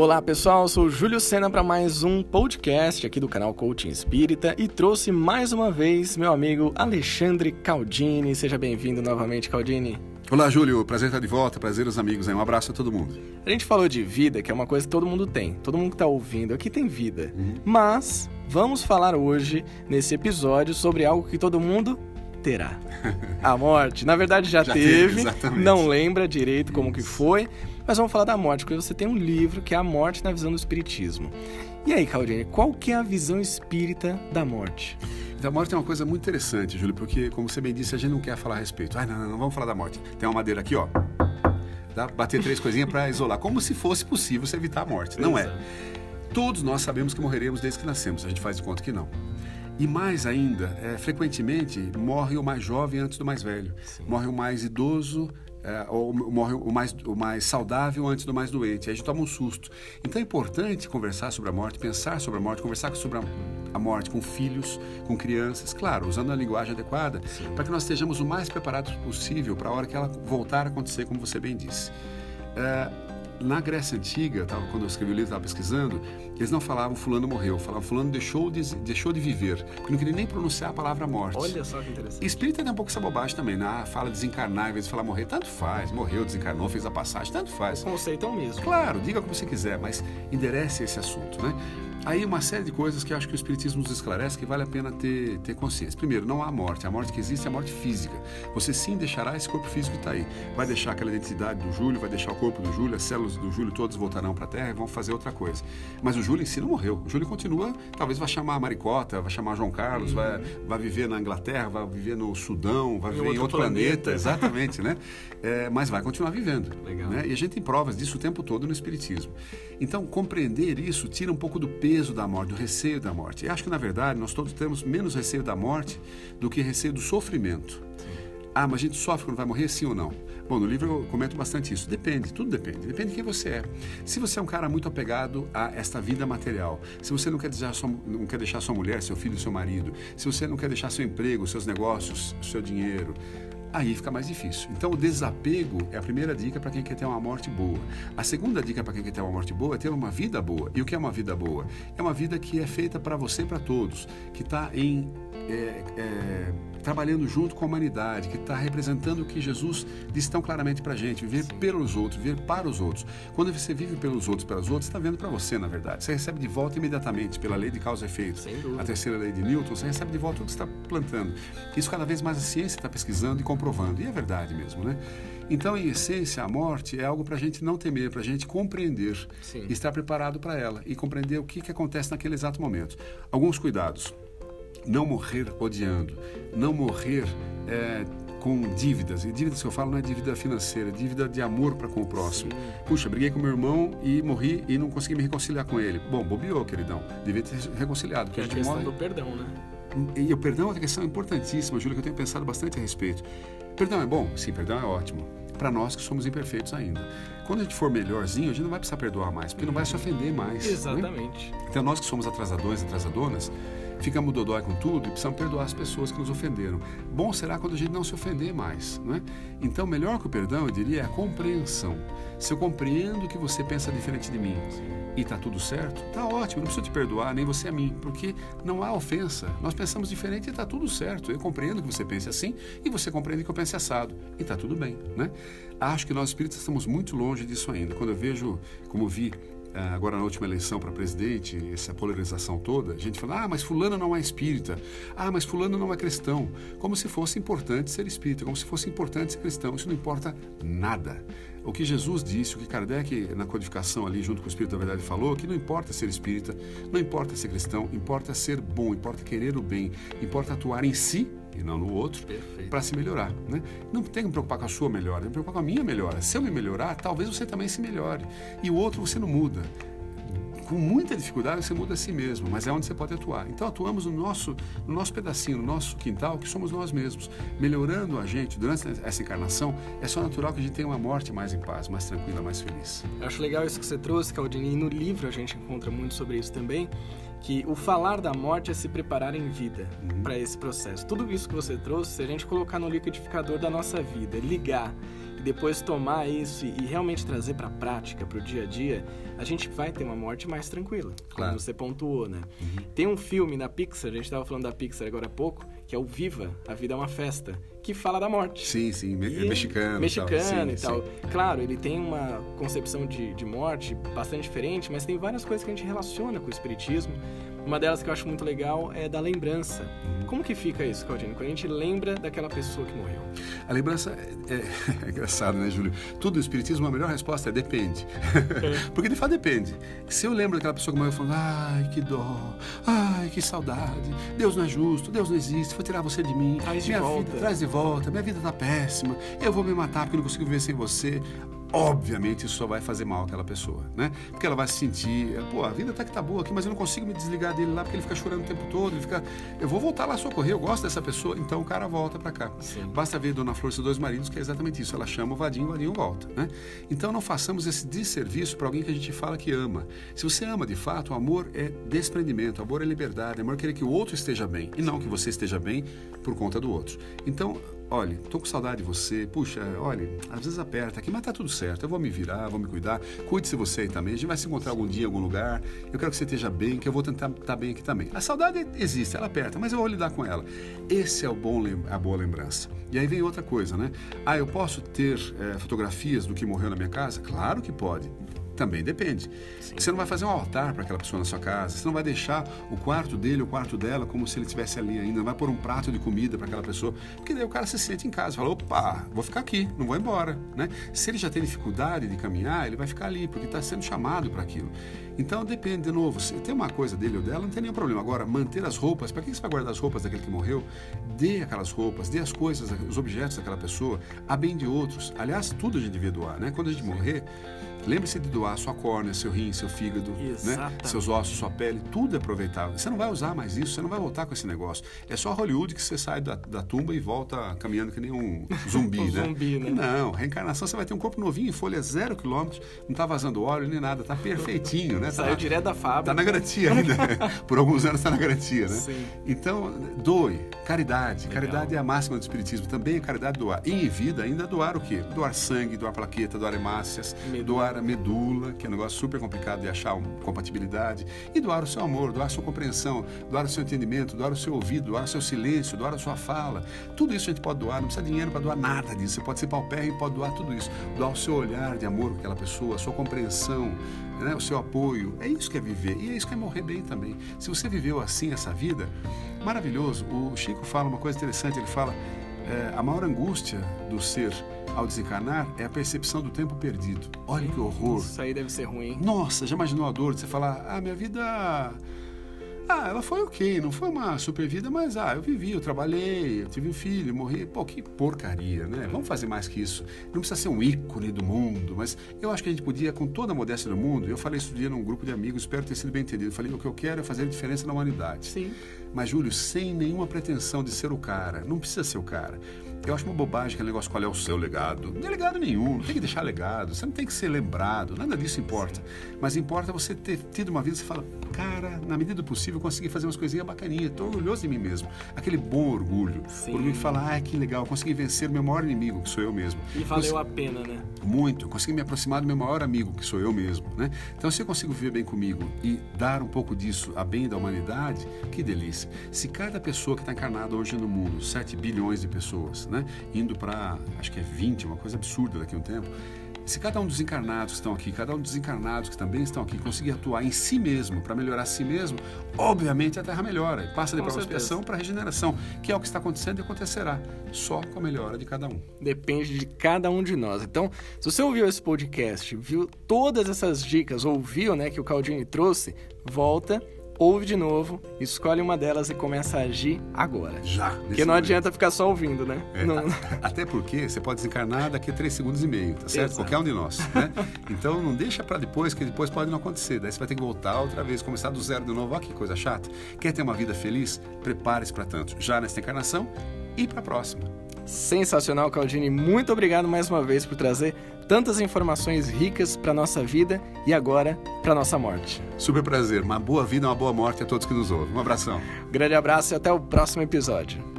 Olá pessoal, eu sou o Júlio Sena para mais um podcast aqui do canal Coaching Espírita e trouxe mais uma vez meu amigo Alexandre Caldini. Seja bem-vindo novamente, Caldini. Olá, Júlio. Prazer estar de volta. Prazer os amigos. Um abraço a todo mundo. A gente falou de vida, que é uma coisa que todo mundo tem. Todo mundo que está ouvindo aqui tem vida. Uhum. Mas vamos falar hoje, nesse episódio, sobre algo que todo mundo terá. A morte. Na verdade, já, já teve. teve não lembra direito como que foi. Mas vamos falar da morte, porque você tem um livro que é A Morte na Visão do Espiritismo. E aí, Claudine, qual que é a visão espírita da morte? Então, a morte é uma coisa muito interessante, Júlio, porque, como você bem disse, a gente não quer falar a respeito. Ah, não, não, não vamos falar da morte. Tem uma madeira aqui, ó. Dá, bater três coisinhas para isolar. Como se fosse possível você evitar a morte. Não é. Todos nós sabemos que morreremos desde que nascemos. A gente faz de conta que não. E mais ainda, é, frequentemente morre o mais jovem antes do mais velho. Sim. Morre o mais idoso é, ou morre o mais, o mais saudável antes do mais doente. Aí a gente toma um susto. Então é importante conversar sobre a morte, pensar sobre a morte, conversar sobre a, a morte com filhos, com crianças, claro, usando a linguagem adequada, para que nós estejamos o mais preparados possível para a hora que ela voltar a acontecer, como você bem disse. É, na Grécia Antiga, tava, quando eu escrevi o livro, estava pesquisando, eles não falavam fulano morreu, falavam fulano deixou de, deixou de viver, porque não queria nem pronunciar a palavra morte. Olha só que interessante. espírita tem um pouco essa bobagem também, né? Fala desencarnar, em vez de falar morrer, tanto faz, morreu, desencarnou, fez a passagem, tanto faz. O conceito é o mesmo. Claro, diga como você quiser, mas enderece esse assunto, né? Aí uma série de coisas que eu acho que o Espiritismo nos esclarece que vale a pena ter, ter consciência. Primeiro, não há morte. A morte que existe é a morte física. Você sim deixará esse corpo físico que está aí. Vai deixar aquela identidade do Júlio, vai deixar o corpo do Júlio, as células do Júlio todas voltarão para a Terra e vão fazer outra coisa. Mas o Júlio em si não morreu. O Júlio continua, talvez vai chamar a Maricota, vai chamar João Carlos, uhum. vai, vai viver na Inglaterra, vai viver no Sudão, vai viver em outro, outro planeta. planeta. Exatamente, né? É, mas vai continuar vivendo. Legal. Né? E a gente tem provas disso o tempo todo no Espiritismo. Então, compreender isso tira um pouco do peso da morte, do receio da morte. E acho que, na verdade, nós todos temos menos receio da morte do que receio do sofrimento. Ah, mas a gente sofre quando vai morrer, sim ou não? Bom, no livro eu comento bastante isso. Depende, tudo depende. Depende de quem você é. Se você é um cara muito apegado a esta vida material, se você não quer deixar sua, não quer deixar sua mulher, seu filho, seu marido, se você não quer deixar seu emprego, seus negócios, seu dinheiro, aí fica mais difícil. Então, o desapego é a primeira dica para quem quer ter uma morte boa. A segunda dica para quem quer ter uma morte boa é ter uma vida boa. E o que é uma vida boa? É uma vida que é feita para você e para todos, que está em é, é, trabalhando junto com a humanidade, que está representando o que Jesus disse tão claramente para a gente: viver Sim. pelos outros, viver para os outros. Quando você vive pelos outros, pelas outras, está vendo para você, na verdade. Você recebe de volta imediatamente, pela lei de causa e efeito. A terceira lei de Newton, você recebe de volta o que está plantando. Isso cada vez mais a ciência está pesquisando e comprovando. E é verdade mesmo, né? Então, em essência, a morte é algo para a gente não temer, para a gente compreender Sim. e estar preparado para ela e compreender o que, que acontece naquele exato momento. Alguns cuidados não morrer odiando, não morrer é, com dívidas. E dívidas que eu falo não é dívida financeira, é dívida de amor para com o próximo. Sim. Puxa, briguei com meu irmão e morri e não consegui me reconciliar com ele. Bom, bobeou, queridão. Devia ter reconciliado. Porque é a, questão morre... do perdão, né? E o perdão é uma questão importantíssima, Júlia, que eu tenho pensado bastante a respeito. Perdão é bom? Sim, perdão é ótimo. Para nós que somos imperfeitos ainda. Quando a gente for melhorzinho, a gente não vai precisar perdoar mais, porque não vai se ofender mais. Né? Exatamente. Né? Então, nós que somos atrasadores, atrasadoras, ficamos dodói com tudo e precisamos perdoar as pessoas que nos ofenderam. Bom será quando a gente não se ofender mais, não é? Então, melhor que o perdão, eu diria, é a compreensão. Se eu compreendo que você pensa diferente de mim e está tudo certo, tá ótimo, não preciso te perdoar, nem você a mim, porque não há ofensa. Nós pensamos diferente e está tudo certo. Eu compreendo que você pense assim e você compreende que eu pense assado e está tudo bem, né? Acho que nós espíritas estamos muito longe disso ainda. Quando eu vejo, como vi agora na última eleição para presidente, essa polarização toda, a gente fala, ah, mas fulano não é espírita, ah, mas fulano não é cristão, como se fosse importante ser espírita, como se fosse importante ser cristão, isso não importa nada. O que Jesus disse, o que Kardec na codificação ali junto com o Espírito da Verdade falou, que não importa ser espírita, não importa ser cristão, importa ser bom, importa querer o bem, importa atuar em si e não no outro, para se melhorar. Né? Não tem que me preocupar com a sua melhora, tem que me preocupar com a minha melhora. Se eu me melhorar, talvez você também se melhore. E o outro você não muda com muita dificuldade você muda a si mesmo, mas é onde você pode atuar. Então atuamos no nosso, no nosso pedacinho, no nosso quintal, que somos nós mesmos. Melhorando a gente durante essa encarnação, é só natural que a gente tenha uma morte mais em paz, mais tranquila, mais feliz. Eu acho legal isso que você trouxe, Caldini, e no livro a gente encontra muito sobre isso também que o falar da morte é se preparar em vida uhum. para esse processo. Tudo isso que você trouxe, se a gente colocar no liquidificador da nossa vida, ligar e depois tomar isso e, e realmente trazer para a prática, para o dia a dia, a gente vai ter uma morte mais tranquila, claro. como você pontuou, né? Uhum. Tem um filme na Pixar, a gente estava falando da Pixar agora há pouco, que é o Viva, A Vida é uma Festa, que fala da morte. Sim, sim, me e mexicano. Mexicano e tal. Sim, e tal. Claro, ele tem uma concepção de, de morte bastante diferente, mas tem várias coisas que a gente relaciona com o espiritismo. Uma delas que eu acho muito legal é da lembrança. Como que fica isso, Claudine? Quando a gente lembra daquela pessoa que morreu? A lembrança é, é, é engraçado, né, Júlio? Tudo no Espiritismo, a melhor resposta é depende. É. Porque de fato depende. Se eu lembro daquela pessoa que morreu falando, ai, que dó, ai, que saudade, Deus não é justo, Deus não existe, vou tirar você de mim. Traz de minha volta. Vida, traz de volta, minha vida tá péssima, eu vou me matar porque não consigo viver sem você obviamente isso só vai fazer mal àquela pessoa, né? Porque ela vai se sentir, pô, a vida até que tá boa aqui, mas eu não consigo me desligar dele lá porque ele fica chorando o tempo todo, ele fica, eu vou voltar lá socorrer, eu gosto dessa pessoa, então o cara volta para cá. Sim. Basta ver Dona Flor e seus dois maridos, que é exatamente isso, ela chama o vadinho, o vadinho volta, né? Então não façamos esse desserviço para alguém que a gente fala que ama. Se você ama de fato, o amor é desprendimento, o amor é liberdade, o amor é querer que o outro esteja bem e não que você esteja bem por conta do outro. Então, olha, tô com saudade de você, puxa, olha, às vezes aperta aqui, mas tá tudo certo, eu vou me virar, vou me cuidar, cuide-se você aí também, a gente vai se encontrar algum dia em algum lugar, eu quero que você esteja bem, que eu vou tentar estar tá bem aqui também. A saudade existe, ela aperta, mas eu vou lidar com ela. Esse é o bom, a boa lembrança. E aí vem outra coisa, né? Ah, eu posso ter é, fotografias do que morreu na minha casa? Claro que pode. Também depende. Sim. Você não vai fazer um altar para aquela pessoa na sua casa, você não vai deixar o quarto dele, o quarto dela, como se ele estivesse ali ainda, não vai pôr um prato de comida para aquela pessoa, porque daí o cara se sente em casa, fala, opa, vou ficar aqui, não vou embora, né? Se ele já tem dificuldade de caminhar, ele vai ficar ali, porque está sendo chamado para aquilo. Então depende, de novo, se tem uma coisa dele ou dela, não tem nenhum problema. Agora, manter as roupas, para que você vai guardar as roupas daquele que morreu? Dê aquelas roupas, dê as coisas, os objetos daquela pessoa, a bem de outros. Aliás, tudo a gente devia doar, né? Quando a gente morrer, Lembre-se de doar sua córnea, seu rim, seu fígado, né? seus ossos, sua pele, tudo é aproveitável. Você não vai usar mais isso, você não vai voltar com esse negócio. É só Hollywood que você sai da, da tumba e volta caminhando que nem um zumbi, um né? Zumbi, né? Não, reencarnação você vai ter um corpo novinho, folha zero quilômetros, não está vazando óleo nem nada, está perfeitinho, né? Saiu tá, direto da fábrica. Está na garantia ainda. Por alguns anos está na garantia, né? Sim. Então, doe, caridade. Legal. Caridade é a máxima do Espiritismo. Também é caridade doar. E em vida ainda doar o quê? Doar sangue, doar plaqueta, doar hemácias, doar medula, que é um negócio super complicado de achar compatibilidade, e doar o seu amor, doar a sua compreensão, doar o seu entendimento, doar o seu ouvido, doar o seu silêncio, doar a sua fala. Tudo isso a gente pode doar, não precisa de dinheiro para doar nada disso. Você pode ser paupérrimo e pode doar tudo isso. Doar o seu olhar de amor com aquela pessoa, a sua compreensão, né, o seu apoio. É isso que é viver e é isso que é morrer bem também. Se você viveu assim essa vida, maravilhoso. O Chico fala uma coisa interessante, ele fala é, a maior angústia do ser ao desencarnar é a percepção do tempo perdido. Olha que horror. Isso aí deve ser ruim. Nossa, já imaginou a dor de você falar, ah, minha vida ah, ela foi ok, não foi uma super vida, mas ah, eu vivi, eu trabalhei, eu tive um filho, morri. Pô, que porcaria, né? Vamos fazer mais que isso. Não precisa ser um ícone do mundo, mas eu acho que a gente podia, com toda a modéstia do mundo, eu falei isso um dia num grupo de amigos, espero ter sido bem entendido. Eu falei, o que eu quero é fazer a diferença na humanidade. Sim. Mas, Júlio, sem nenhuma pretensão de ser o cara. Não precisa ser o cara. Eu acho uma bobagem aquele negócio qual é o seu legado. Não é legado nenhum, não tem que deixar legado, você não tem que ser lembrado, nada disso importa. Mas importa você ter tido uma vida e você fala, cara, na medida do possível consegui fazer umas coisinhas bacaninhas, estou orgulhoso de mim mesmo. Aquele bom orgulho. Sim. Por mim falar, ah, que legal, consegui vencer o meu maior inimigo, que sou eu mesmo. E valeu a pena, né? Muito, consegui me aproximar do meu maior amigo, que sou eu mesmo, né? Então se eu consigo viver bem comigo e dar um pouco disso a bem da humanidade, que delícia. Se cada pessoa que está encarnada hoje no mundo, 7 bilhões de pessoas, né? Indo para, acho que é 20, uma coisa absurda daqui a um tempo. Se cada um dos encarnados que estão aqui, cada um dos encarnados que também estão aqui, conseguir atuar em si mesmo para melhorar si mesmo, obviamente a Terra melhora e passa de prova expiação para regeneração, que é o que está acontecendo e acontecerá só com a melhora de cada um. Depende de cada um de nós. Então, se você ouviu esse podcast, viu todas essas dicas, ouviu, né, que o Caldini trouxe, volta ouve de novo, escolhe uma delas e começa a agir agora. Já. Porque não momento. adianta ficar só ouvindo, né? É, não... Até porque você pode desencarnar daqui a três segundos e meio, tá certo? Exato. Qualquer um de nós. Né? então não deixa para depois, que depois pode não acontecer. Daí você vai ter que voltar outra vez, começar do zero de novo. Olha que coisa chata. Quer ter uma vida feliz? Prepare-se para tanto. Já nesta encarnação e para a próxima. Sensacional, Caldini. Muito obrigado mais uma vez por trazer tantas informações ricas para nossa vida e agora para nossa morte. Super prazer. Uma boa vida, uma boa morte a todos que nos ouvem. Um abração. Grande abraço e até o próximo episódio.